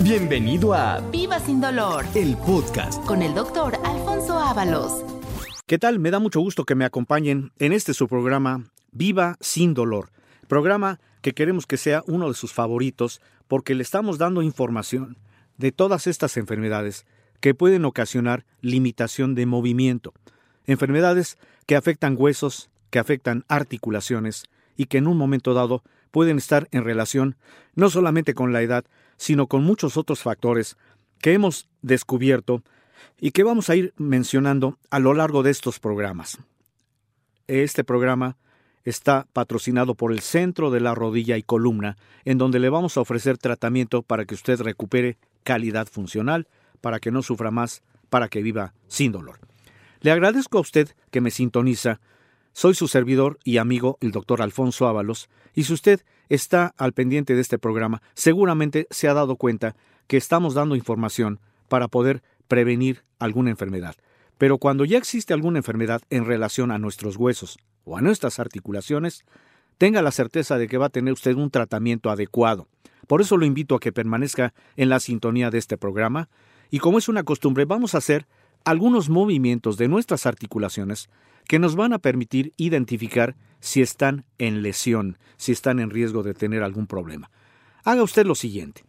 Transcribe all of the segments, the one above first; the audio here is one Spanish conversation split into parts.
Bienvenido a Viva sin dolor el podcast. con el doctor Alfonso Ábalos. ¿Qué tal? Me da mucho gusto que me acompañen en este su programa Viva sin dolor. Programa que queremos que sea uno de sus favoritos porque le estamos dando información de todas estas enfermedades que pueden ocasionar limitación de movimiento. Enfermedades que afectan huesos, que afectan articulaciones y que en un momento dado pueden estar en relación no solamente con la edad, sino con muchos otros factores que hemos descubierto y que vamos a ir mencionando a lo largo de estos programas. Este programa está patrocinado por el Centro de la Rodilla y Columna, en donde le vamos a ofrecer tratamiento para que usted recupere calidad funcional, para que no sufra más, para que viva sin dolor. Le agradezco a usted que me sintoniza. Soy su servidor y amigo, el doctor Alfonso Ábalos, y si usted está al pendiente de este programa, seguramente se ha dado cuenta que estamos dando información para poder prevenir alguna enfermedad. Pero cuando ya existe alguna enfermedad en relación a nuestros huesos o a nuestras articulaciones, tenga la certeza de que va a tener usted un tratamiento adecuado. Por eso lo invito a que permanezca en la sintonía de este programa y como es una costumbre, vamos a hacer algunos movimientos de nuestras articulaciones que nos van a permitir identificar si están en lesión, si están en riesgo de tener algún problema. Haga usted lo siguiente.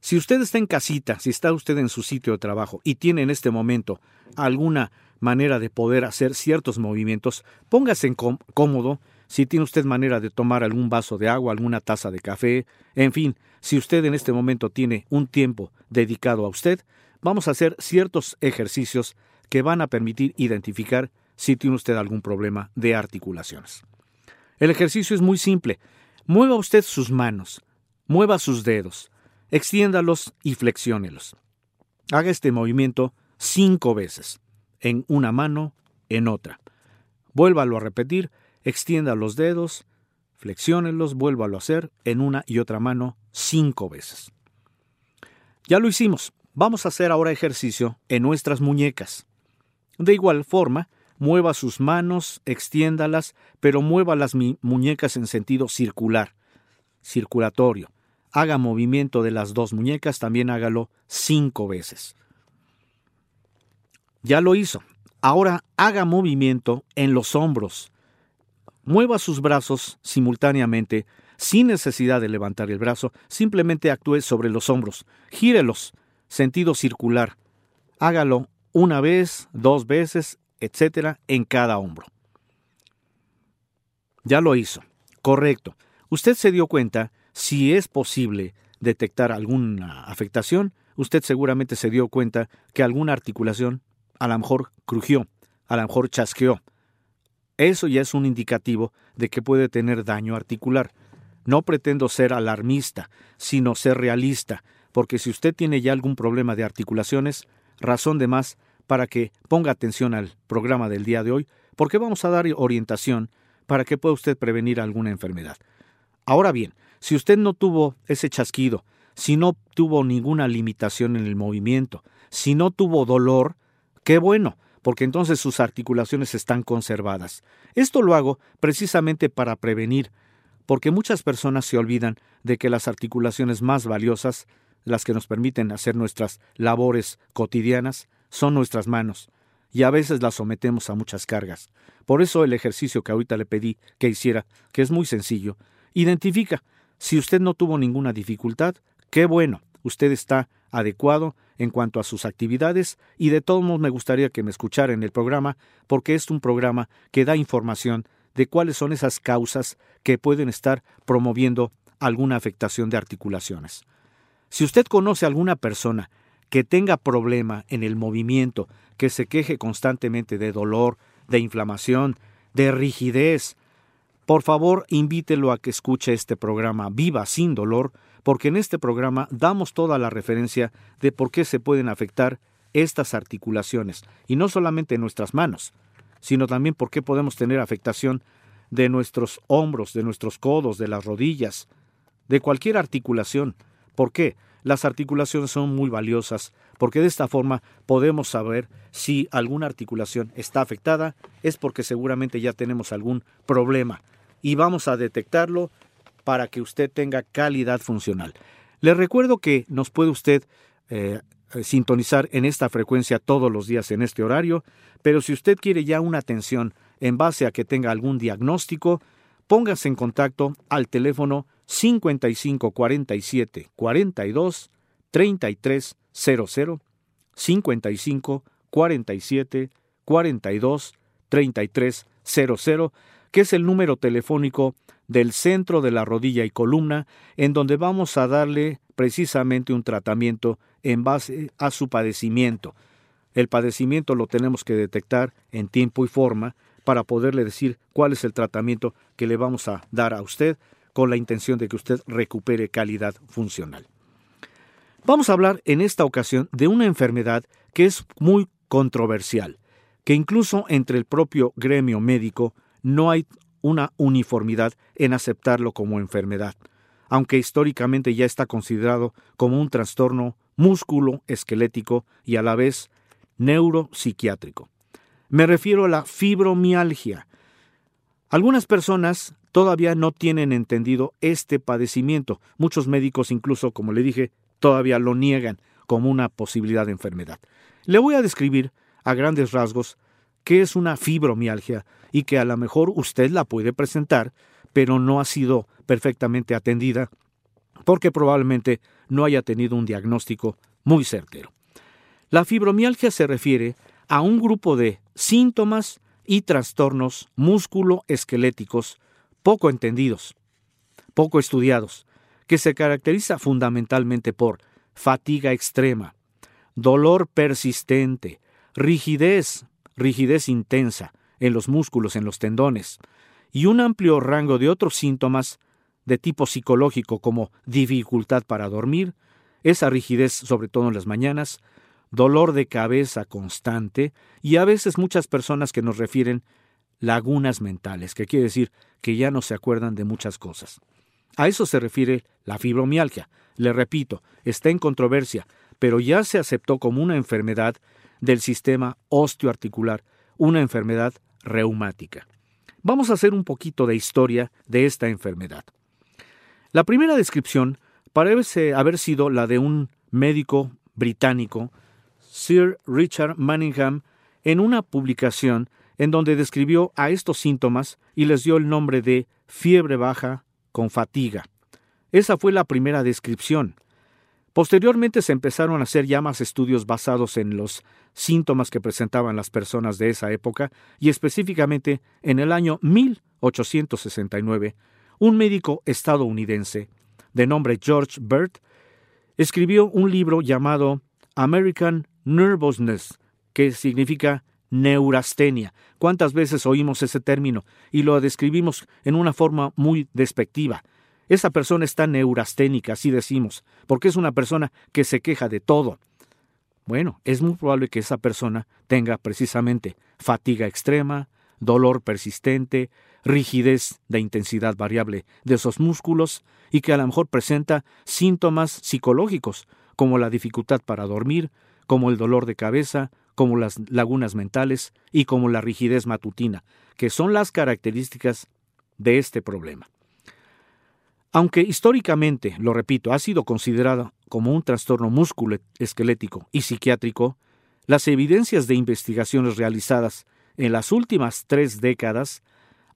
Si usted está en casita, si está usted en su sitio de trabajo y tiene en este momento alguna manera de poder hacer ciertos movimientos, póngase en cómodo, si tiene usted manera de tomar algún vaso de agua, alguna taza de café, en fin, si usted en este momento tiene un tiempo dedicado a usted, vamos a hacer ciertos ejercicios que van a permitir identificar si tiene usted algún problema de articulaciones. El ejercicio es muy simple. Mueva usted sus manos, mueva sus dedos, extiéndalos y flexiónelos. Haga este movimiento cinco veces, en una mano, en otra. Vuélvalo a repetir, extienda los dedos, flexiónelos, vuélvalo a hacer en una y otra mano cinco veces. Ya lo hicimos. Vamos a hacer ahora ejercicio en nuestras muñecas. De igual forma, mueva sus manos, extiéndalas, pero mueva las muñecas en sentido circular, circulatorio. Haga movimiento de las dos muñecas, también hágalo cinco veces. Ya lo hizo. Ahora haga movimiento en los hombros. Mueva sus brazos simultáneamente, sin necesidad de levantar el brazo, simplemente actúe sobre los hombros. Gírelos sentido circular. Hágalo una vez, dos veces, etcétera, en cada hombro. Ya lo hizo. Correcto. Usted se dio cuenta si es posible detectar alguna afectación. Usted seguramente se dio cuenta que alguna articulación a lo mejor crujió, a lo mejor chasqueó. Eso ya es un indicativo de que puede tener daño articular. No pretendo ser alarmista, sino ser realista porque si usted tiene ya algún problema de articulaciones, razón de más para que ponga atención al programa del día de hoy, porque vamos a dar orientación para que pueda usted prevenir alguna enfermedad. Ahora bien, si usted no tuvo ese chasquido, si no tuvo ninguna limitación en el movimiento, si no tuvo dolor, qué bueno, porque entonces sus articulaciones están conservadas. Esto lo hago precisamente para prevenir, porque muchas personas se olvidan de que las articulaciones más valiosas las que nos permiten hacer nuestras labores cotidianas, son nuestras manos, y a veces las sometemos a muchas cargas. Por eso el ejercicio que ahorita le pedí que hiciera, que es muy sencillo, identifica, si usted no tuvo ninguna dificultad, qué bueno, usted está adecuado en cuanto a sus actividades y de todos modos me gustaría que me escuchara en el programa porque es un programa que da información de cuáles son esas causas que pueden estar promoviendo alguna afectación de articulaciones. Si usted conoce a alguna persona que tenga problema en el movimiento, que se queje constantemente de dolor, de inflamación, de rigidez, por favor invítelo a que escuche este programa Viva sin dolor, porque en este programa damos toda la referencia de por qué se pueden afectar estas articulaciones, y no solamente nuestras manos, sino también por qué podemos tener afectación de nuestros hombros, de nuestros codos, de las rodillas, de cualquier articulación. ¿Por qué? Las articulaciones son muy valiosas porque de esta forma podemos saber si alguna articulación está afectada, es porque seguramente ya tenemos algún problema y vamos a detectarlo para que usted tenga calidad funcional. Le recuerdo que nos puede usted eh, sintonizar en esta frecuencia todos los días en este horario, pero si usted quiere ya una atención en base a que tenga algún diagnóstico, póngase en contacto al teléfono 5547 42 33 00 55 47 42 33 00, que es el número telefónico del centro de la rodilla y columna, en donde vamos a darle precisamente un tratamiento en base a su padecimiento. El padecimiento lo tenemos que detectar en tiempo y forma para poderle decir cuál es el tratamiento que le vamos a dar a usted con la intención de que usted recupere calidad funcional. Vamos a hablar en esta ocasión de una enfermedad que es muy controversial, que incluso entre el propio gremio médico no hay una uniformidad en aceptarlo como enfermedad, aunque históricamente ya está considerado como un trastorno músculo esquelético y a la vez neuropsiquiátrico. Me refiero a la fibromialgia. Algunas personas todavía no tienen entendido este padecimiento. Muchos médicos incluso, como le dije, todavía lo niegan como una posibilidad de enfermedad. Le voy a describir a grandes rasgos qué es una fibromialgia y que a lo mejor usted la puede presentar, pero no ha sido perfectamente atendida porque probablemente no haya tenido un diagnóstico muy certero. La fibromialgia se refiere a un grupo de síntomas y trastornos músculo-esqueléticos poco entendidos, poco estudiados, que se caracteriza fundamentalmente por fatiga extrema, dolor persistente, rigidez, rigidez intensa en los músculos, en los tendones, y un amplio rango de otros síntomas de tipo psicológico como dificultad para dormir, esa rigidez sobre todo en las mañanas, dolor de cabeza constante y a veces muchas personas que nos refieren lagunas mentales, que quiere decir que ya no se acuerdan de muchas cosas. A eso se refiere la fibromialgia. Le repito, está en controversia, pero ya se aceptó como una enfermedad del sistema osteoarticular, una enfermedad reumática. Vamos a hacer un poquito de historia de esta enfermedad. La primera descripción parece haber sido la de un médico británico, Sir Richard Manningham, en una publicación en donde describió a estos síntomas y les dio el nombre de fiebre baja con fatiga. Esa fue la primera descripción. Posteriormente se empezaron a hacer ya más estudios basados en los síntomas que presentaban las personas de esa época y específicamente en el año 1869, un médico estadounidense de nombre George Burt escribió un libro llamado American Nervousness, que significa neurastenia. ¿Cuántas veces oímos ese término y lo describimos en una forma muy despectiva? Esa persona está neurasténica, así decimos, porque es una persona que se queja de todo. Bueno, es muy probable que esa persona tenga precisamente fatiga extrema, dolor persistente, rigidez de intensidad variable de esos músculos y que a lo mejor presenta síntomas psicológicos como la dificultad para dormir, como el dolor de cabeza, como las lagunas mentales y como la rigidez matutina, que son las características de este problema. Aunque históricamente, lo repito, ha sido considerado como un trastorno esquelético y psiquiátrico, las evidencias de investigaciones realizadas en las últimas tres décadas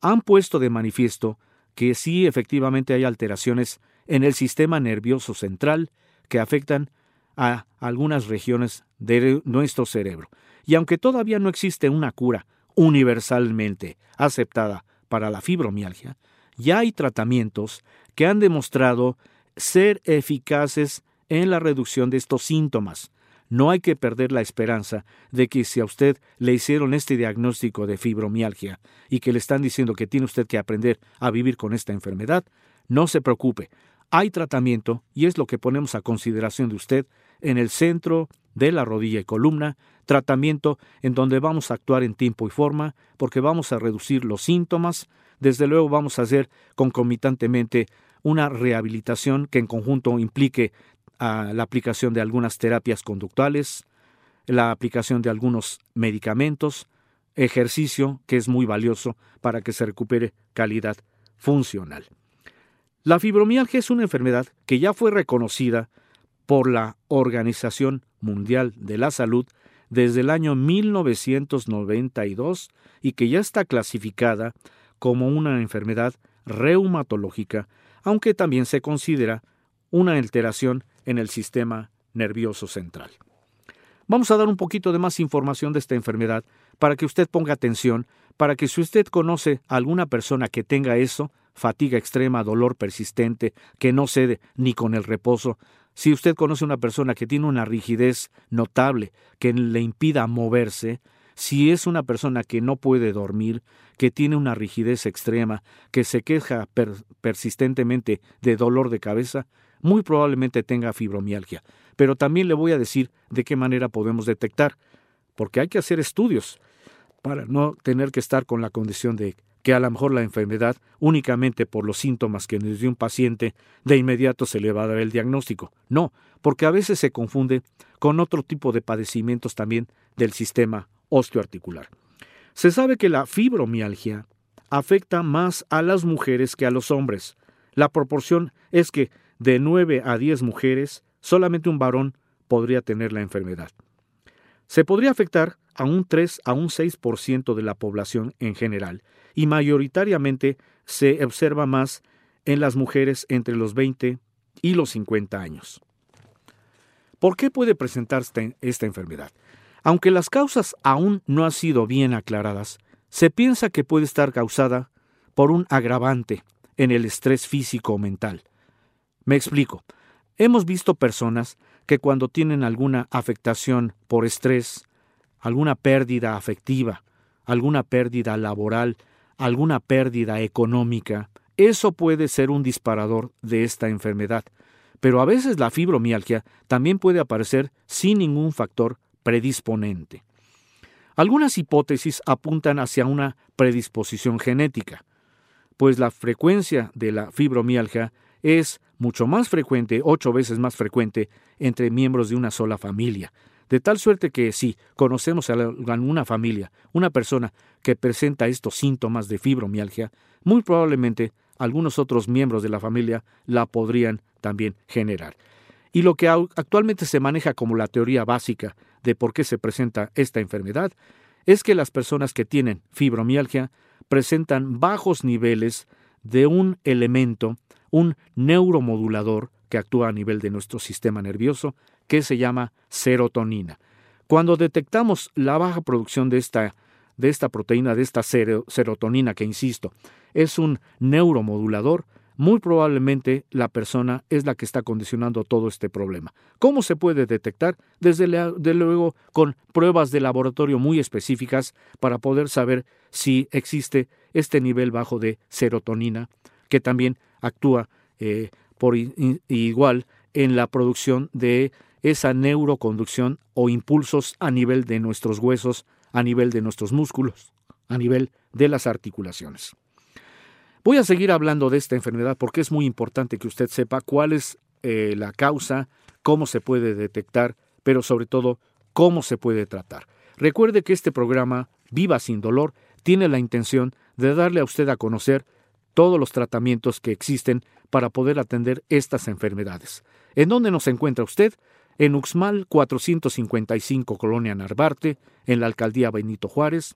han puesto de manifiesto que sí efectivamente hay alteraciones en el sistema nervioso central que afectan a algunas regiones de nuestro cerebro. Y aunque todavía no existe una cura universalmente aceptada para la fibromialgia, ya hay tratamientos que han demostrado ser eficaces en la reducción de estos síntomas. No hay que perder la esperanza de que si a usted le hicieron este diagnóstico de fibromialgia y que le están diciendo que tiene usted que aprender a vivir con esta enfermedad, no se preocupe. Hay tratamiento y es lo que ponemos a consideración de usted en el centro de la rodilla y columna, tratamiento en donde vamos a actuar en tiempo y forma porque vamos a reducir los síntomas, desde luego vamos a hacer concomitantemente una rehabilitación que en conjunto implique ah, la aplicación de algunas terapias conductuales, la aplicación de algunos medicamentos, ejercicio que es muy valioso para que se recupere calidad funcional. La fibromialgia es una enfermedad que ya fue reconocida por la Organización Mundial de la Salud desde el año 1992 y que ya está clasificada como una enfermedad reumatológica, aunque también se considera una alteración en el sistema nervioso central. Vamos a dar un poquito de más información de esta enfermedad para que usted ponga atención, para que si usted conoce a alguna persona que tenga eso, fatiga extrema, dolor persistente, que no cede ni con el reposo, si usted conoce a una persona que tiene una rigidez notable, que le impida moverse, si es una persona que no puede dormir, que tiene una rigidez extrema, que se queja persistentemente de dolor de cabeza, muy probablemente tenga fibromialgia. Pero también le voy a decir de qué manera podemos detectar, porque hay que hacer estudios para no tener que estar con la condición de que a lo mejor la enfermedad, únicamente por los síntomas que nos dio un paciente, de inmediato se le va a dar el diagnóstico. No, porque a veces se confunde con otro tipo de padecimientos también del sistema osteoarticular. Se sabe que la fibromialgia afecta más a las mujeres que a los hombres. La proporción es que de 9 a 10 mujeres, solamente un varón podría tener la enfermedad. Se podría afectar a un 3 a un 6% de la población en general y mayoritariamente se observa más en las mujeres entre los 20 y los 50 años. ¿Por qué puede presentarse esta enfermedad? Aunque las causas aún no han sido bien aclaradas, se piensa que puede estar causada por un agravante en el estrés físico o mental. Me explico. Hemos visto personas que cuando tienen alguna afectación por estrés, alguna pérdida afectiva, alguna pérdida laboral, alguna pérdida económica, eso puede ser un disparador de esta enfermedad. Pero a veces la fibromialgia también puede aparecer sin ningún factor predisponente. Algunas hipótesis apuntan hacia una predisposición genética, pues la frecuencia de la fibromialgia es mucho más frecuente, ocho veces más frecuente, entre miembros de una sola familia. De tal suerte que si conocemos a alguna familia, una persona que presenta estos síntomas de fibromialgia, muy probablemente algunos otros miembros de la familia la podrían también generar. Y lo que actualmente se maneja como la teoría básica de por qué se presenta esta enfermedad es que las personas que tienen fibromialgia presentan bajos niveles de un elemento, un neuromodulador que actúa a nivel de nuestro sistema nervioso, que se llama serotonina. Cuando detectamos la baja producción de esta, de esta proteína, de esta serotonina, que insisto, es un neuromodulador, muy probablemente la persona es la que está condicionando todo este problema. ¿Cómo se puede detectar? Desde luego con pruebas de laboratorio muy específicas para poder saber si existe este nivel bajo de serotonina, que también actúa eh, por igual en la producción de esa neuroconducción o impulsos a nivel de nuestros huesos, a nivel de nuestros músculos, a nivel de las articulaciones. Voy a seguir hablando de esta enfermedad porque es muy importante que usted sepa cuál es eh, la causa, cómo se puede detectar, pero sobre todo cómo se puede tratar. Recuerde que este programa, Viva sin Dolor, tiene la intención de darle a usted a conocer todos los tratamientos que existen para poder atender estas enfermedades. ¿En dónde nos encuentra usted? En Uxmal 455 Colonia Narvarte, en la alcaldía Benito Juárez,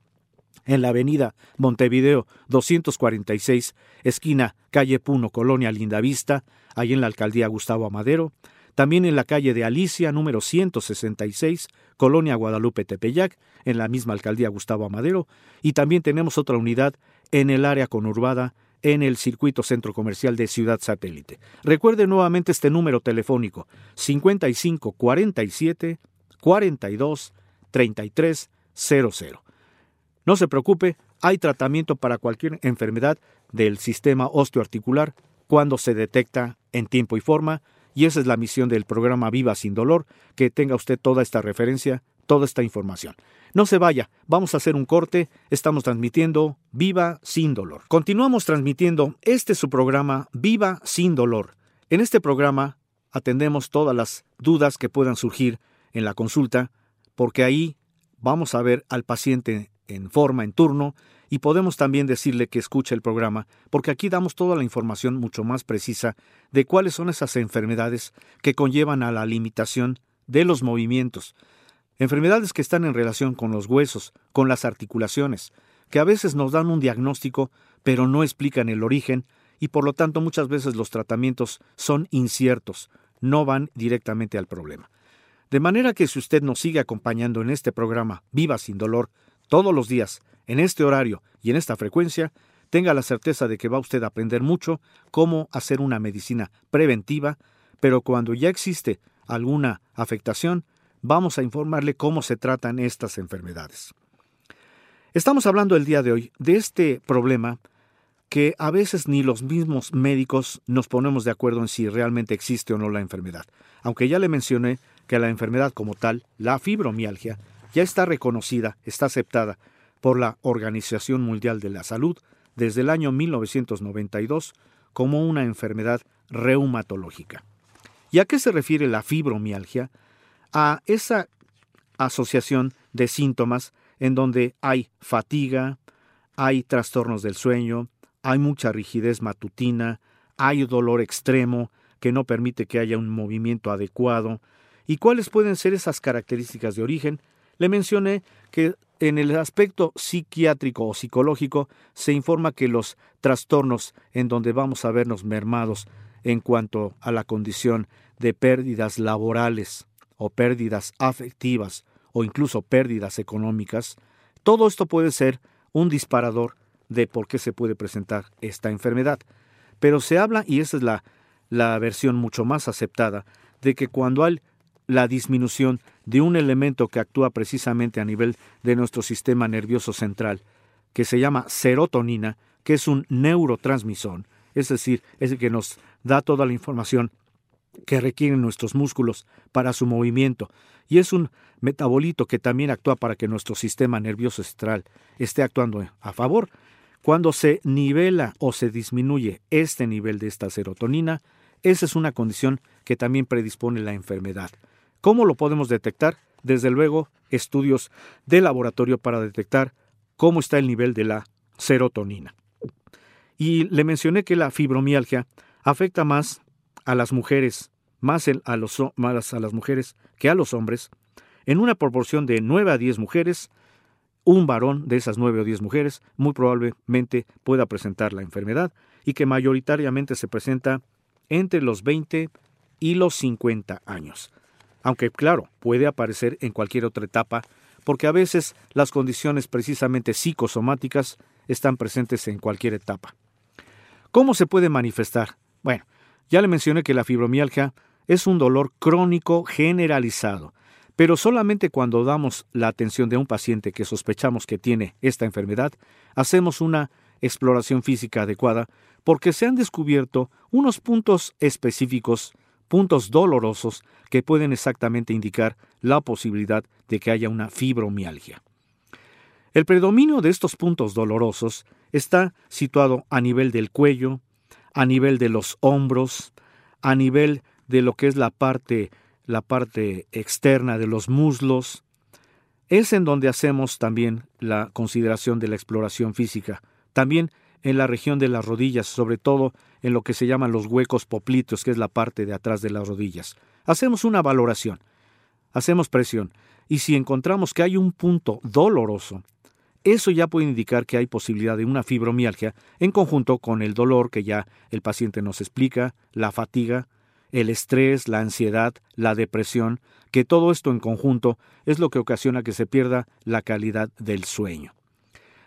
en la avenida Montevideo 246, esquina calle Puno, Colonia Lindavista, ahí en la alcaldía Gustavo Amadero, también en la calle de Alicia, número 166, Colonia Guadalupe Tepeyac, en la misma alcaldía Gustavo Amadero, y también tenemos otra unidad en el área conurbada, en el circuito centro comercial de Ciudad Satélite. Recuerde nuevamente este número telefónico, 55 47 42 33 00. No se preocupe, hay tratamiento para cualquier enfermedad del sistema osteoarticular cuando se detecta en tiempo y forma, y esa es la misión del programa Viva sin dolor, que tenga usted toda esta referencia, toda esta información. No se vaya, vamos a hacer un corte, estamos transmitiendo Viva sin dolor. Continuamos transmitiendo este su programa Viva sin dolor. En este programa atendemos todas las dudas que puedan surgir en la consulta, porque ahí vamos a ver al paciente en forma, en turno, y podemos también decirle que escuche el programa, porque aquí damos toda la información mucho más precisa de cuáles son esas enfermedades que conllevan a la limitación de los movimientos. Enfermedades que están en relación con los huesos, con las articulaciones, que a veces nos dan un diagnóstico, pero no explican el origen, y por lo tanto muchas veces los tratamientos son inciertos, no van directamente al problema. De manera que si usted nos sigue acompañando en este programa Viva sin dolor todos los días, en este horario y en esta frecuencia, tenga la certeza de que va usted a aprender mucho cómo hacer una medicina preventiva, pero cuando ya existe alguna afectación, vamos a informarle cómo se tratan estas enfermedades. Estamos hablando el día de hoy de este problema que a veces ni los mismos médicos nos ponemos de acuerdo en si realmente existe o no la enfermedad. Aunque ya le mencioné que la enfermedad como tal, la fibromialgia, ya está reconocida, está aceptada por la Organización Mundial de la Salud desde el año 1992 como una enfermedad reumatológica. ¿Y a qué se refiere la fibromialgia? A esa asociación de síntomas en donde hay fatiga, hay trastornos del sueño, hay mucha rigidez matutina, hay dolor extremo que no permite que haya un movimiento adecuado. ¿Y cuáles pueden ser esas características de origen? Le mencioné que en el aspecto psiquiátrico o psicológico se informa que los trastornos en donde vamos a vernos mermados en cuanto a la condición de pérdidas laborales o pérdidas afectivas o incluso pérdidas económicas, todo esto puede ser un disparador de por qué se puede presentar esta enfermedad. Pero se habla, y esa es la, la versión mucho más aceptada, de que cuando hay la disminución de un elemento que actúa precisamente a nivel de nuestro sistema nervioso central, que se llama serotonina, que es un neurotransmisor, es decir, es el que nos da toda la información que requieren nuestros músculos para su movimiento, y es un metabolito que también actúa para que nuestro sistema nervioso central esté actuando a favor. Cuando se nivela o se disminuye este nivel de esta serotonina, esa es una condición que también predispone la enfermedad. ¿Cómo lo podemos detectar? Desde luego, estudios de laboratorio para detectar cómo está el nivel de la serotonina. Y le mencioné que la fibromialgia afecta más a las mujeres, más a, a las mujeres que a los hombres, en una proporción de 9 a 10 mujeres, un varón de esas 9 o 10 mujeres muy probablemente pueda presentar la enfermedad y que mayoritariamente se presenta entre los 20 y los 50 años. Aunque claro, puede aparecer en cualquier otra etapa, porque a veces las condiciones precisamente psicosomáticas están presentes en cualquier etapa. ¿Cómo se puede manifestar? Bueno, ya le mencioné que la fibromialgia es un dolor crónico generalizado, pero solamente cuando damos la atención de un paciente que sospechamos que tiene esta enfermedad, hacemos una exploración física adecuada porque se han descubierto unos puntos específicos, puntos dolorosos, que pueden exactamente indicar la posibilidad de que haya una fibromialgia. El predominio de estos puntos dolorosos está situado a nivel del cuello, a nivel de los hombros, a nivel de lo que es la parte, la parte externa de los muslos. Es en donde hacemos también la consideración de la exploración física. También en la región de las rodillas, sobre todo en lo que se llaman los huecos poplitos, que es la parte de atrás de las rodillas. Hacemos una valoración, hacemos presión, y si encontramos que hay un punto doloroso, eso ya puede indicar que hay posibilidad de una fibromialgia en conjunto con el dolor que ya el paciente nos explica, la fatiga, el estrés, la ansiedad, la depresión, que todo esto en conjunto es lo que ocasiona que se pierda la calidad del sueño.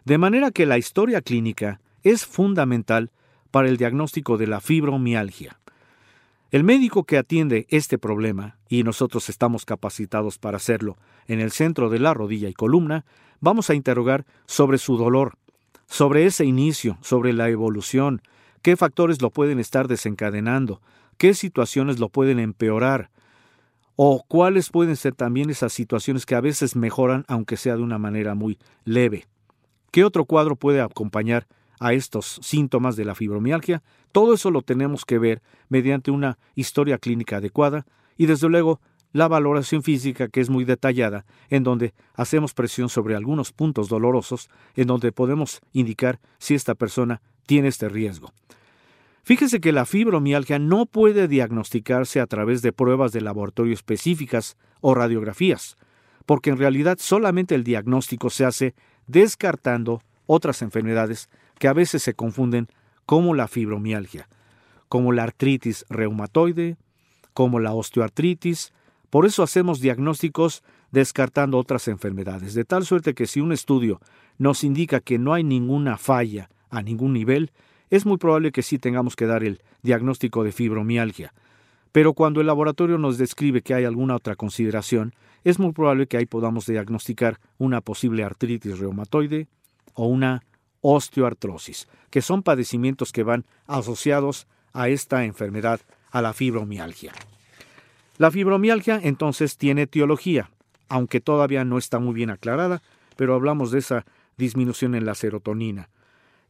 De manera que la historia clínica es fundamental para el diagnóstico de la fibromialgia. El médico que atiende este problema, y nosotros estamos capacitados para hacerlo en el centro de la rodilla y columna, vamos a interrogar sobre su dolor, sobre ese inicio, sobre la evolución, qué factores lo pueden estar desencadenando, qué situaciones lo pueden empeorar, o cuáles pueden ser también esas situaciones que a veces mejoran aunque sea de una manera muy leve. ¿Qué otro cuadro puede acompañar a estos síntomas de la fibromialgia? Todo eso lo tenemos que ver mediante una historia clínica adecuada y desde luego la valoración física que es muy detallada, en donde hacemos presión sobre algunos puntos dolorosos, en donde podemos indicar si esta persona tiene este riesgo. Fíjese que la fibromialgia no puede diagnosticarse a través de pruebas de laboratorio específicas o radiografías, porque en realidad solamente el diagnóstico se hace descartando otras enfermedades que a veces se confunden como la fibromialgia, como la artritis reumatoide, como la osteoartritis. Por eso hacemos diagnósticos descartando otras enfermedades, de tal suerte que si un estudio nos indica que no hay ninguna falla a ningún nivel, es muy probable que sí tengamos que dar el diagnóstico de fibromialgia. Pero cuando el laboratorio nos describe que hay alguna otra consideración, es muy probable que ahí podamos diagnosticar una posible artritis reumatoide o una osteoartrosis, que son padecimientos que van asociados a esta enfermedad, a la fibromialgia. La fibromialgia entonces tiene etiología, aunque todavía no está muy bien aclarada, pero hablamos de esa disminución en la serotonina.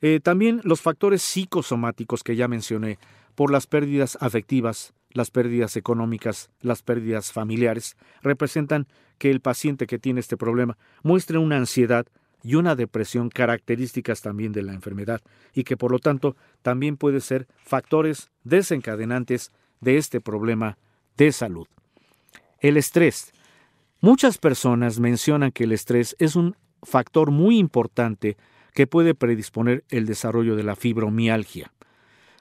Eh, también los factores psicosomáticos que ya mencioné, por las pérdidas afectivas, las pérdidas económicas, las pérdidas familiares, representan que el paciente que tiene este problema muestre una ansiedad y una depresión características también de la enfermedad y que por lo tanto también puede ser factores desencadenantes de este problema de salud. El estrés. Muchas personas mencionan que el estrés es un factor muy importante que puede predisponer el desarrollo de la fibromialgia.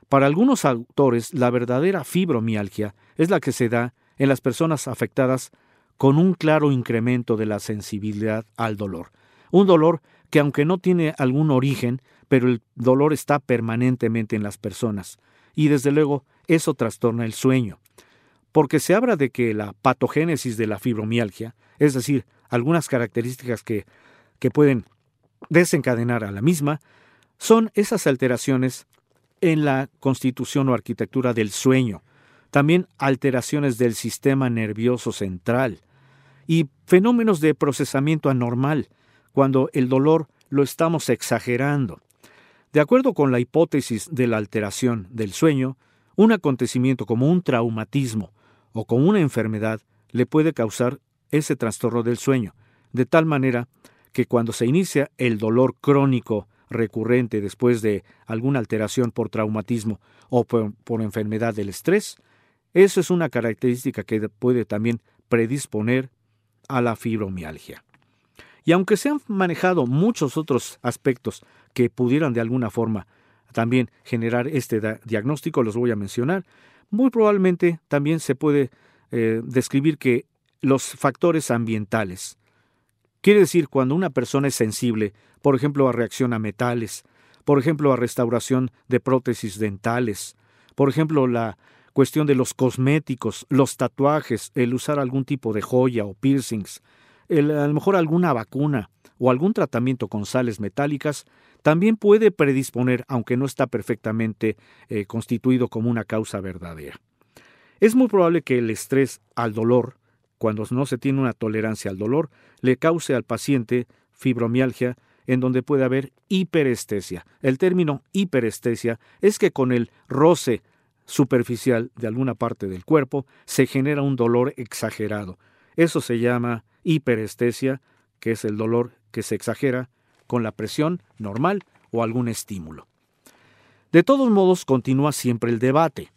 Para algunos autores, la verdadera fibromialgia es la que se da en las personas afectadas con un claro incremento de la sensibilidad al dolor. Un dolor que aunque no tiene algún origen, pero el dolor está permanentemente en las personas. Y desde luego eso trastorna el sueño. Porque se habla de que la patogénesis de la fibromialgia, es decir, algunas características que, que pueden desencadenar a la misma, son esas alteraciones en la constitución o arquitectura del sueño, también alteraciones del sistema nervioso central y fenómenos de procesamiento anormal, cuando el dolor lo estamos exagerando. De acuerdo con la hipótesis de la alteración del sueño, un acontecimiento como un traumatismo o como una enfermedad le puede causar ese trastorno del sueño, de tal manera que cuando se inicia el dolor crónico recurrente después de alguna alteración por traumatismo o por, enfermedad del estrés, eso es una característica que puede también predisponer a la fibromialgia. Y aunque se han manejado muchos otros aspectos que pudieran de alguna forma también generar este diagnóstico, los voy a mencionar, muy probablemente también se puede eh, describir que los factores ambientales, Quiere decir, cuando una persona es sensible, por ejemplo, a reacción a metales, por ejemplo, a restauración de prótesis dentales, por ejemplo, la cuestión de los cosméticos, los tatuajes, el usar algún tipo de joya o piercings, el, a lo mejor alguna vacuna o algún tratamiento con sales metálicas, también puede predisponer, aunque no está perfectamente eh, constituido como una causa verdadera. Es muy probable que el estrés al dolor cuando no se tiene una tolerancia al dolor, le cause al paciente fibromialgia en donde puede haber hiperestesia. El término hiperestesia es que con el roce superficial de alguna parte del cuerpo se genera un dolor exagerado. Eso se llama hiperestesia, que es el dolor que se exagera con la presión normal o algún estímulo. De todos modos, continúa siempre el debate.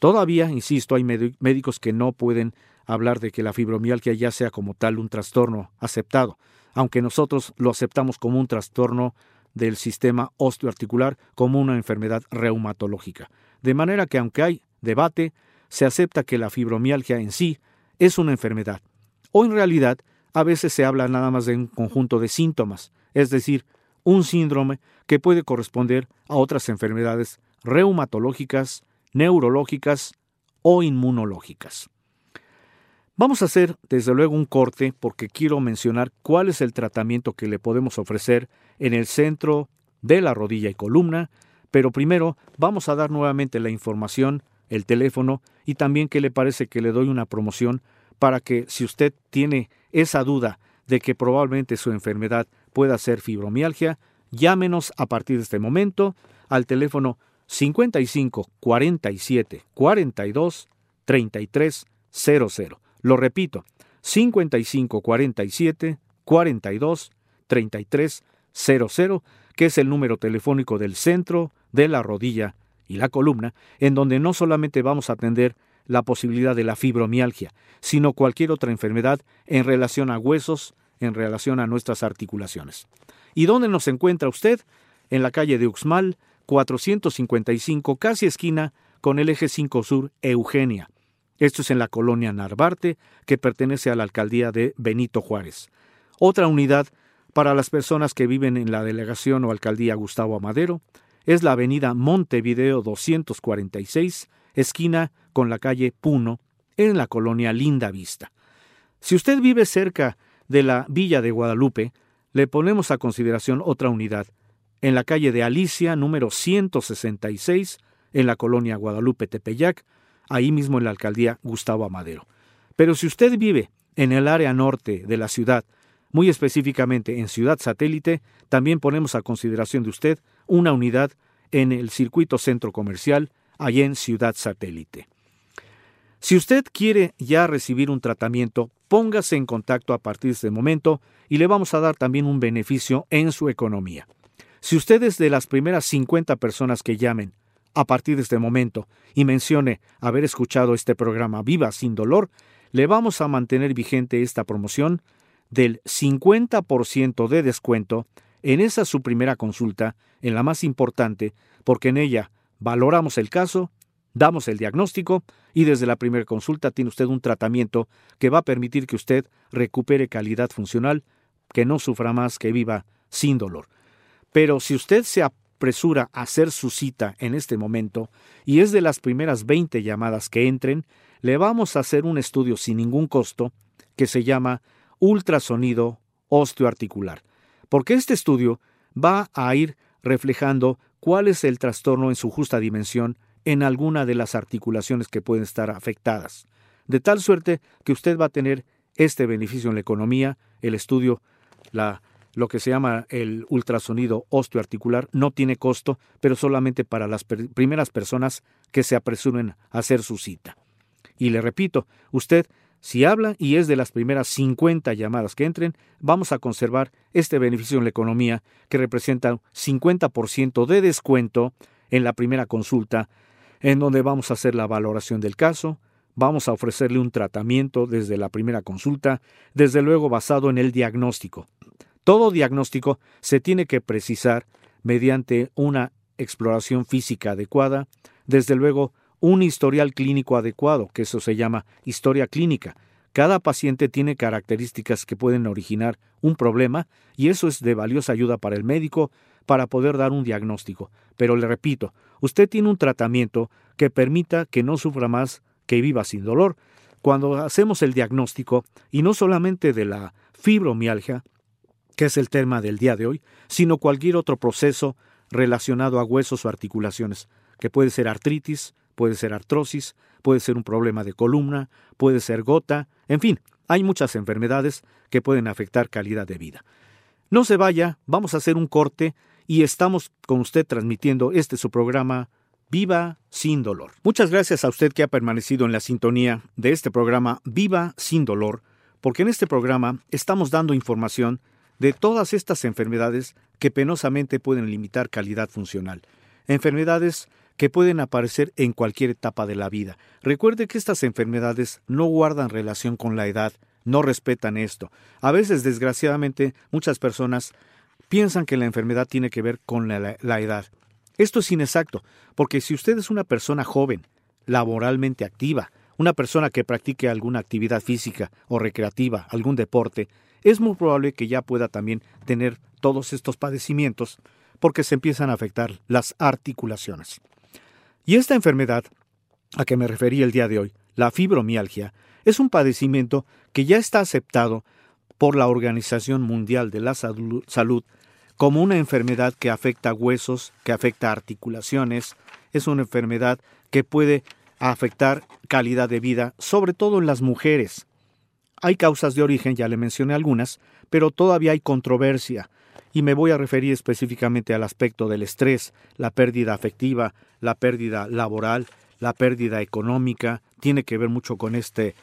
Todavía, insisto, hay médicos que no pueden hablar de que la fibromialgia ya sea como tal un trastorno aceptado, aunque nosotros lo aceptamos como un trastorno del sistema osteoarticular, como una enfermedad reumatológica. De manera que aunque hay debate, se acepta que la fibromialgia en sí es una enfermedad. O en realidad, a veces se habla nada más de un conjunto de síntomas, es decir, un síndrome que puede corresponder a otras enfermedades reumatológicas, neurológicas o inmunológicas. Vamos a hacer desde luego un corte porque quiero mencionar cuál es el tratamiento que le podemos ofrecer en el centro de la rodilla y columna, pero primero vamos a dar nuevamente la información, el teléfono y también qué le parece que le doy una promoción para que si usted tiene esa duda de que probablemente su enfermedad pueda ser fibromialgia, llámenos a partir de este momento al teléfono 55 47 42 33 00. Lo repito, 5547 42 33 00, que es el número telefónico del centro de la rodilla y la columna, en donde no solamente vamos a atender la posibilidad de la fibromialgia, sino cualquier otra enfermedad en relación a huesos, en relación a nuestras articulaciones. ¿Y dónde nos encuentra usted? En la calle de Uxmal, 455, casi esquina con el eje 5 Sur, Eugenia. Esto es en la colonia Narvarte, que pertenece a la alcaldía de Benito Juárez. Otra unidad para las personas que viven en la delegación o alcaldía Gustavo Amadero es la avenida Montevideo 246, esquina con la calle Puno, en la colonia Linda Vista. Si usted vive cerca de la Villa de Guadalupe, le ponemos a consideración otra unidad, en la calle de Alicia, número 166, en la colonia Guadalupe Tepeyac, ahí mismo en la alcaldía Gustavo Amadero. Pero si usted vive en el área norte de la ciudad, muy específicamente en Ciudad Satélite, también ponemos a consideración de usted una unidad en el circuito centro comercial, allá en Ciudad Satélite. Si usted quiere ya recibir un tratamiento, póngase en contacto a partir de este momento y le vamos a dar también un beneficio en su economía. Si usted es de las primeras 50 personas que llamen a partir de este momento y mencione haber escuchado este programa Viva sin dolor, le vamos a mantener vigente esta promoción del 50% de descuento en esa su primera consulta, en la más importante, porque en ella valoramos el caso, damos el diagnóstico y desde la primera consulta tiene usted un tratamiento que va a permitir que usted recupere calidad funcional, que no sufra más, que viva sin dolor. Pero si usted se apresura a hacer su cita en este momento y es de las primeras 20 llamadas que entren, le vamos a hacer un estudio sin ningún costo que se llama ultrasonido osteoarticular, porque este estudio va a ir reflejando cuál es el trastorno en su justa dimensión en alguna de las articulaciones que pueden estar afectadas, de tal suerte que usted va a tener este beneficio en la economía, el estudio, la, lo que se llama el ultrasonido osteoarticular, no tiene costo, pero solamente para las primeras personas que se apresuren a hacer su cita. Y le repito, usted si habla y es de las primeras 50 llamadas que entren, vamos a conservar este beneficio en la economía que representa 50% de descuento en la primera consulta, en donde vamos a hacer la valoración del caso, vamos a ofrecerle un tratamiento desde la primera consulta, desde luego basado en el diagnóstico. Todo diagnóstico se tiene que precisar mediante una exploración física adecuada, desde luego un historial clínico adecuado, que eso se llama historia clínica. Cada paciente tiene características que pueden originar un problema y eso es de valiosa ayuda para el médico para poder dar un diagnóstico. Pero le repito, usted tiene un tratamiento que permita que no sufra más, que viva sin dolor. Cuando hacemos el diagnóstico, y no solamente de la fibromialgia, que es el tema del día de hoy, sino cualquier otro proceso relacionado a huesos o articulaciones, que puede ser artritis, puede ser artrosis, puede ser un problema de columna, puede ser gota, en fin, hay muchas enfermedades que pueden afectar calidad de vida. No se vaya, vamos a hacer un corte y estamos con usted transmitiendo este su programa Viva sin dolor. Muchas gracias a usted que ha permanecido en la sintonía de este programa Viva sin dolor, porque en este programa estamos dando información de todas estas enfermedades que penosamente pueden limitar calidad funcional. Enfermedades que pueden aparecer en cualquier etapa de la vida. Recuerde que estas enfermedades no guardan relación con la edad, no respetan esto. A veces, desgraciadamente, muchas personas piensan que la enfermedad tiene que ver con la, edad. Esto es inexacto, porque si usted es una persona joven, laboralmente activa, una persona que practique alguna actividad física o recreativa, algún deporte, es muy probable que ya pueda también tener todos estos padecimientos porque se empiezan a afectar las articulaciones. Y esta enfermedad, a que me referí el día de hoy, la fibromialgia, es un padecimiento que ya está aceptado por la Organización Mundial de la Salud como una enfermedad que afecta huesos, que afecta articulaciones, es una enfermedad que puede afectar calidad de vida, sobre todo en las mujeres. Hay causas de origen, ya le mencioné algunas, pero todavía hay controversia y me voy a referir específicamente al aspecto del estrés, la pérdida afectiva, la pérdida laboral, la pérdida económica, tiene que ver mucho con este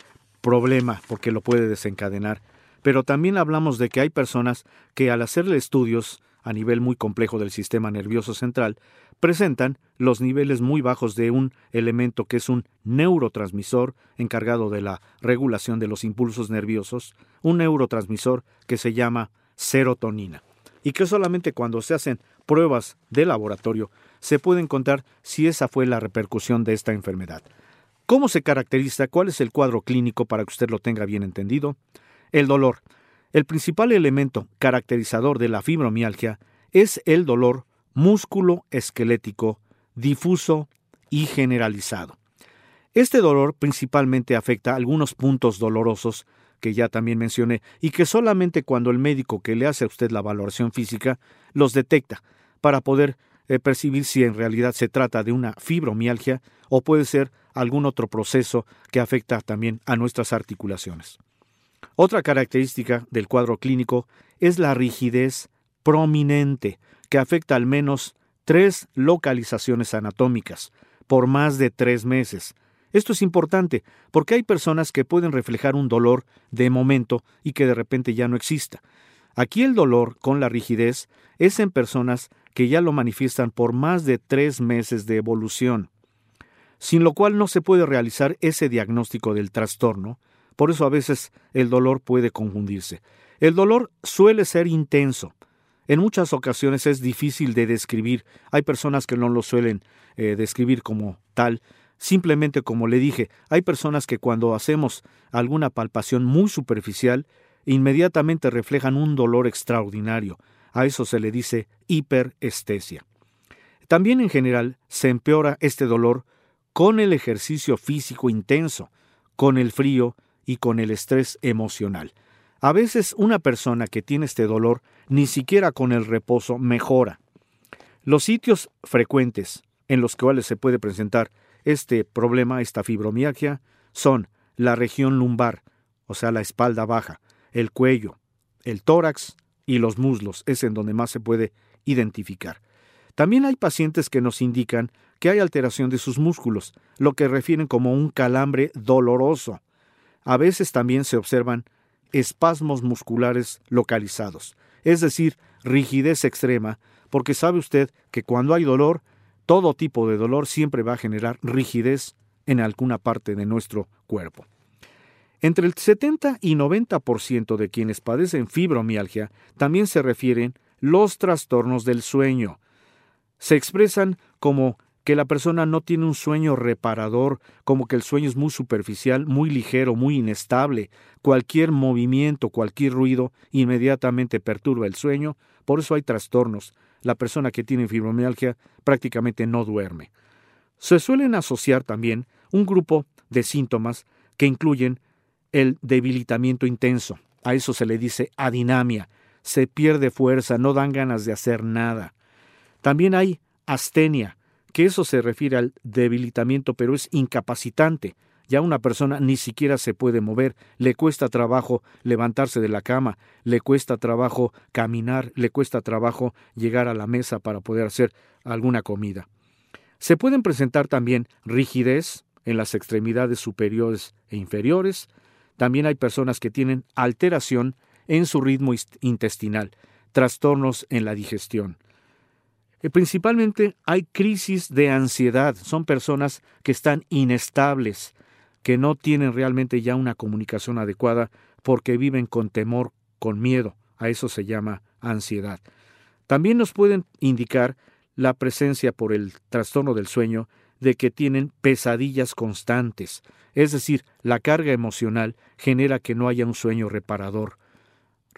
problema porque lo puede desencadenar. Pero también hablamos de que hay personas que al hacerle estudios a nivel muy complejo del sistema nervioso central, presentan los niveles muy bajos de un elemento que es un neurotransmisor encargado de la regulación de los impulsos nerviosos, un neurotransmisor que se llama serotonina, y que solamente cuando se hacen pruebas de laboratorio se puede encontrar si esa fue la repercusión de esta enfermedad. ¿Cómo se caracteriza? ¿Cuál es el cuadro clínico para que usted lo tenga bien entendido? El dolor. El principal elemento caracterizador de la fibromialgia es el dolor músculo esquelético difuso y generalizado. Este dolor principalmente afecta algunos puntos dolorosos que ya también mencioné y que solamente cuando el médico que le hace a usted la valoración física los detecta para poder eh, percibir si en realidad se trata de una fibromialgia o puede ser algún otro proceso que afecta también a nuestras articulaciones. Otra característica del cuadro clínico es la rigidez prominente, que afecta al menos tres localizaciones anatómicas por más de tres meses. Esto es importante porque hay personas que pueden reflejar un dolor de momento y que de repente ya no exista. Aquí el dolor con la rigidez es en personas que ya lo manifiestan por más de tres meses de evolución, sin lo cual no se puede realizar ese diagnóstico del trastorno, por eso a veces el dolor puede confundirse. El dolor suele ser intenso, en muchas ocasiones es difícil de describir. Hay personas que no lo suelen eh, describir como tal. Simplemente como le dije, hay personas que cuando hacemos alguna palpación muy superficial, inmediatamente reflejan un dolor extraordinario. A eso se le dice hiperestesia. También en general se empeora este dolor con el ejercicio físico intenso, con el frío y con el estrés emocional. A veces una persona que tiene este dolor ni siquiera con el reposo mejora. Los sitios frecuentes en los cuales se puede presentar este problema, esta fibromialgia, son la región lumbar, o sea, la espalda baja, el cuello, el tórax y los muslos, es en donde más se puede identificar. También hay pacientes que nos indican que hay alteración de sus músculos, lo que refieren como un calambre doloroso. A veces también se observan espasmos musculares localizados, es decir, rigidez extrema, porque sabe usted que cuando hay dolor, todo tipo de dolor siempre va a generar rigidez en alguna parte de nuestro cuerpo. Entre el 70 y 90% de quienes padecen fibromialgia también se refieren los trastornos del sueño. Se expresan como que la persona no tiene un sueño reparador, como que el sueño es muy superficial, muy ligero, muy inestable. Cualquier movimiento, cualquier ruido inmediatamente perturba el sueño, por eso hay trastornos. La persona que tiene fibromialgia prácticamente no duerme. Se suelen asociar también un grupo de síntomas que incluyen el debilitamiento intenso. A eso se le dice adinamia. Se pierde fuerza, no dan ganas de hacer nada. También hay astenia, que eso se refiere al debilitamiento, pero es incapacitante. Ya una persona ni siquiera se puede mover, le cuesta trabajo levantarse de la cama, le cuesta trabajo caminar, le cuesta trabajo llegar a la mesa para poder hacer alguna comida. Se pueden presentar también rigidez en las extremidades superiores e inferiores. También hay personas que tienen alteración en su ritmo intestinal, trastornos en la digestión. Eh, principalmente hay crisis de ansiedad. Son personas que están inestables, que no tienen realmente ya una comunicación adecuada porque viven con temor, con miedo. A eso se llama ansiedad. También nos pueden indicar la presencia por el trastorno del sueño de que tienen pesadillas constantes, es decir, la carga emocional genera que no haya un sueño reparador.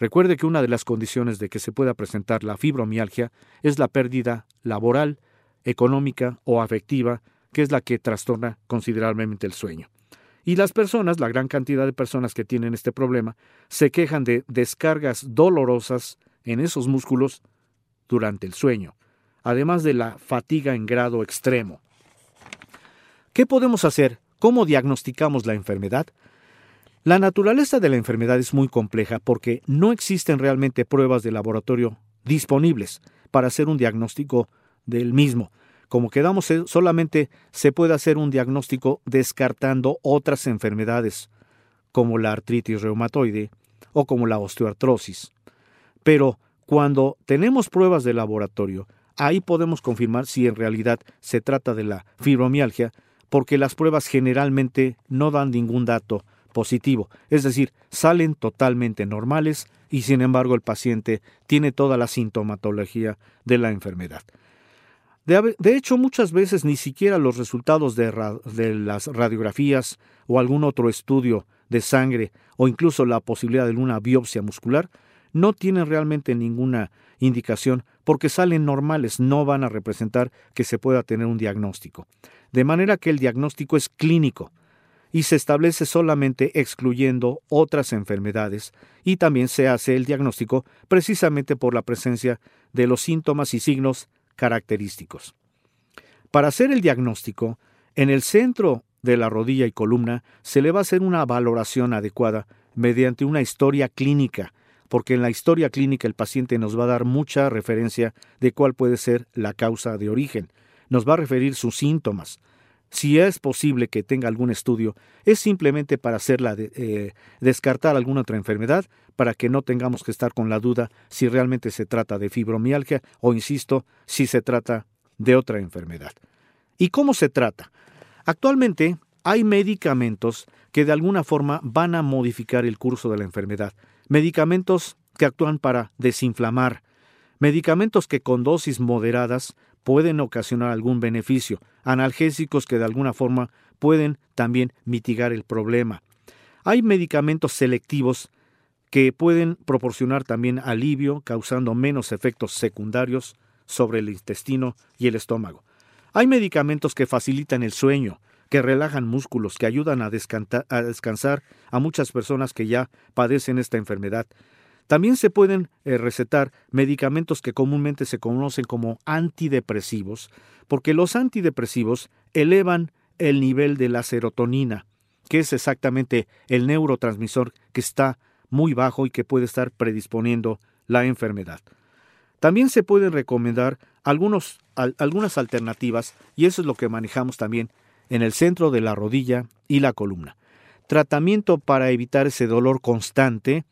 Recuerde que una de las condiciones de que se pueda presentar la fibromialgia es la pérdida laboral, económica o afectiva, que es la que trastorna considerablemente el sueño. Y las personas, la gran cantidad de personas que tienen este problema, se quejan de descargas dolorosas en esos músculos durante el sueño, además de la fatiga en grado extremo. ¿Qué podemos hacer? ¿Cómo diagnosticamos la enfermedad? La naturaleza de la enfermedad es muy compleja porque no existen realmente pruebas de laboratorio disponibles para hacer un diagnóstico del mismo. Como quedamos, solamente se puede hacer un diagnóstico descartando otras enfermedades, como la artritis reumatoide o como la osteoartrosis. Pero cuando tenemos pruebas de laboratorio, ahí podemos confirmar si en realidad se trata de la fibromialgia, porque las pruebas generalmente no dan ningún dato positivo, es decir, salen totalmente normales y sin embargo el paciente tiene toda la sintomatología de la enfermedad. De, hecho, muchas veces ni siquiera los resultados de, de, las radiografías o algún otro estudio de sangre o incluso la posibilidad de una biopsia muscular no tienen realmente ninguna indicación porque salen normales, no van a representar que se pueda tener un diagnóstico. De manera que el diagnóstico es clínico y se establece solamente excluyendo otras enfermedades y también se hace el diagnóstico precisamente por la presencia de los síntomas y signos característicos. Para hacer el diagnóstico, en el centro de la rodilla y columna se le va a hacer una valoración adecuada mediante una historia clínica, porque en la historia clínica el paciente nos va a dar mucha referencia de cuál puede ser la causa de origen, nos va a referir sus síntomas. Si es posible que tenga algún estudio, es simplemente para hacerla eh, descartar alguna otra enfermedad, para que no tengamos que estar con la duda si realmente se trata de fibromialgia o, insisto, si se trata de otra enfermedad. ¿Y cómo se trata? Actualmente hay medicamentos que de alguna forma van a modificar el curso de la enfermedad. Medicamentos que actúan para desinflamar. Medicamentos que con dosis moderadas pueden ocasionar algún beneficio. Analgésicos que de alguna forma pueden también mitigar el problema. Hay medicamentos selectivos que pueden proporcionar también alivio, causando menos efectos secundarios sobre el intestino y el estómago. Hay medicamentos que facilitan el sueño, que relajan músculos, que ayudan a, descansar a muchas personas que ya padecen esta enfermedad. También se pueden eh, recetar medicamentos que comúnmente se conocen como antidepresivos, porque los antidepresivos elevan el nivel de la serotonina, que es exactamente el neurotransmisor que está muy bajo y que puede estar predisponiendo la enfermedad. También se pueden recomendar algunos, algunas alternativas y eso es lo que manejamos también en el centro de la rodilla y la columna. Tratamiento para evitar ese dolor constante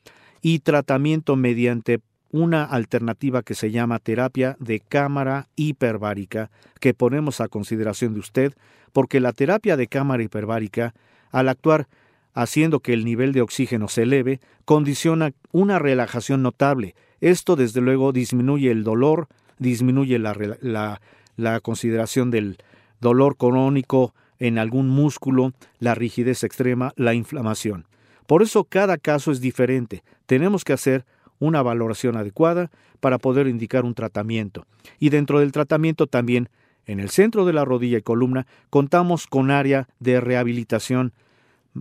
y tratamiento mediante una alternativa que se llama terapia de cámara hiperbárica que ponemos a consideración de usted porque la terapia de cámara hiperbárica al actuar haciendo que el nivel de oxígeno se eleve, condiciona una relajación notable esto, desde luego, disminuye el dolor, disminuye la, la, consideración del dolor crónico en algún músculo, la rigidez extrema, la inflamación. Por eso cada caso es diferente. Tenemos que hacer una valoración adecuada para poder indicar un tratamiento. Y dentro del tratamiento también, en el centro de la rodilla y columna, contamos con área de rehabilitación,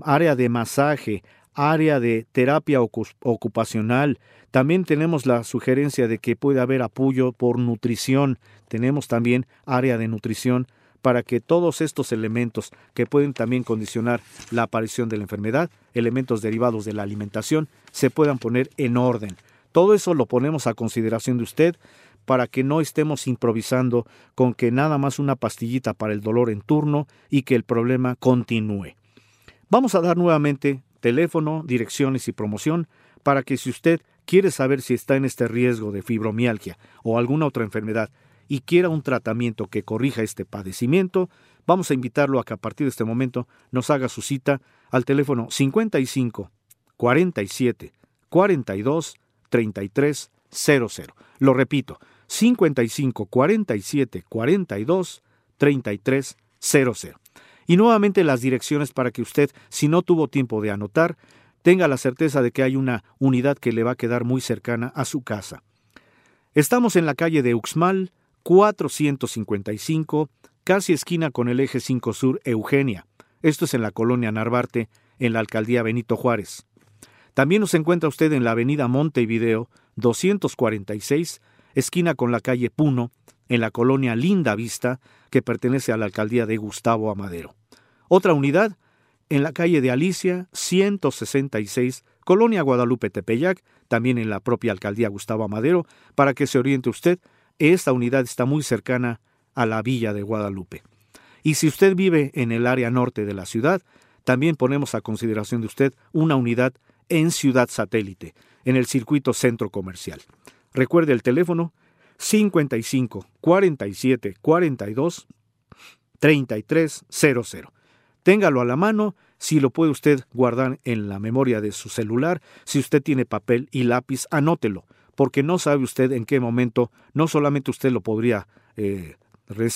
área de masaje, área de terapia ocupacional. También tenemos la sugerencia de que puede haber apoyo por nutrición. Tenemos también área de nutrición para que todos estos elementos que pueden también condicionar la aparición de la enfermedad, elementos derivados de la alimentación, se puedan poner en orden. Todo eso lo ponemos a consideración de usted para que no estemos improvisando con que nada más una pastillita para el dolor en turno y que el problema continúe. Vamos a dar nuevamente teléfono, direcciones y promoción para que si usted quiere saber si está en este riesgo de fibromialgia o alguna otra enfermedad y quiera un tratamiento que corrija este padecimiento, vamos a invitarlo a que a partir de este momento nos haga su cita al teléfono 55 47 42 33 00. Lo repito, 55 47 42 33 00 y nuevamente las direcciones para que usted, si no tuvo tiempo de anotar, tenga la certeza de que hay una unidad que le va a quedar muy cercana a su casa. Estamos en la calle de Uxmal, 455, casi esquina con el eje 5 Sur Eugenia. Esto es en la colonia Narvarte, en la alcaldía Benito Juárez. También nos encuentra usted en la avenida Montevideo, 246, esquina con la calle Puno, en la colonia Linda Vista, que pertenece a la alcaldía de Gustavo Amadero. Otra unidad en la calle de Alicia, 166, Colonia Guadalupe Tepeyac, también en la propia alcaldía Gustavo Amadero, para que se oriente usted, esta unidad está muy cercana a la villa de Guadalupe. Y si usted vive en el área norte de la ciudad, también ponemos a consideración de usted una unidad en Ciudad Satélite, en el circuito centro comercial. Recuerde el teléfono 55 47 42 3300. Téngalo a la mano, si lo puede usted guardar en la memoria de su celular, si usted tiene papel y lápiz, anótelo, porque no sabe usted en qué momento no solamente usted lo podría eh,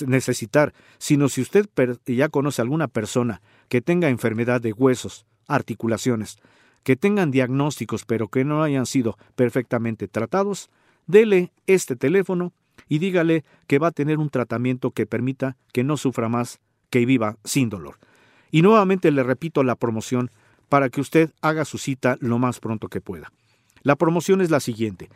necesitar, sino si usted ya conoce a alguna persona que tenga enfermedad de huesos, articulaciones, que tengan diagnósticos pero que no hayan sido perfectamente tratados, dele este teléfono y dígale que va a tener un tratamiento que permita que no sufra más, que viva sin dolor. Y nuevamente le repito la promoción para que usted haga su cita lo más pronto que pueda. La promoción es la siguiente.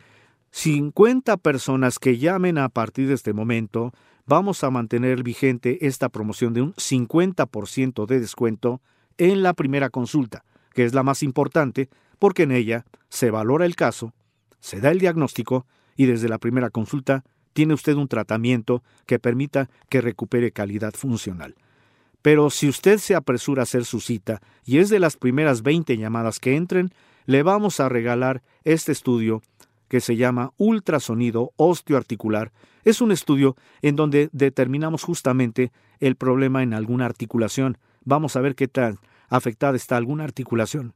50 personas que llamen a partir de este momento, vamos a mantener vigente esta promoción de un 50% de descuento en la primera consulta, que es la más importante porque en ella se valora el caso, se da el diagnóstico y desde la primera consulta tiene usted un tratamiento que permita que recupere calidad funcional. Pero si usted se apresura a hacer su cita y es de las primeras 20 llamadas que entren, le vamos a regalar este estudio que se llama ultrasonido osteoarticular. Es un estudio en donde determinamos justamente el problema en alguna articulación. Vamos a ver qué tan afectada está alguna articulación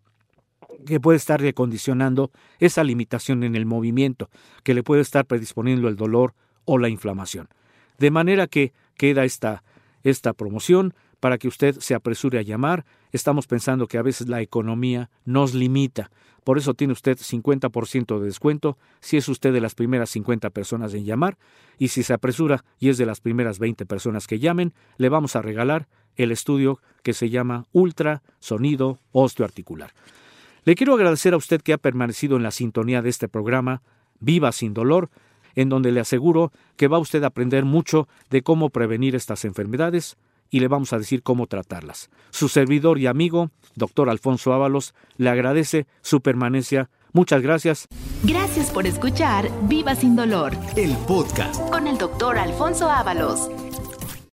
que puede estar recondicionando esa limitación en el movimiento, que le puede estar predisponiendo el dolor o la inflamación. De manera que queda esta, esta promoción para que usted se apresure a llamar. Estamos pensando que a veces la economía nos limita. Por eso tiene usted 50% de descuento si es usted de las primeras 50 personas en llamar. Y si se apresura y es de las primeras 20 personas que llamen, le vamos a regalar el estudio que se llama Ultra Sonido Osteoarticular. Le quiero agradecer a usted que ha permanecido en la sintonía de este programa, Viva sin dolor, en donde le aseguro que va usted a aprender mucho de cómo prevenir estas enfermedades y le vamos a decir cómo tratarlas. Su servidor y amigo, doctor Alfonso Ábalos, le agradece su permanencia. Muchas gracias. Gracias por escuchar Viva sin dolor. El podcast con el doctor Alfonso Ábalos.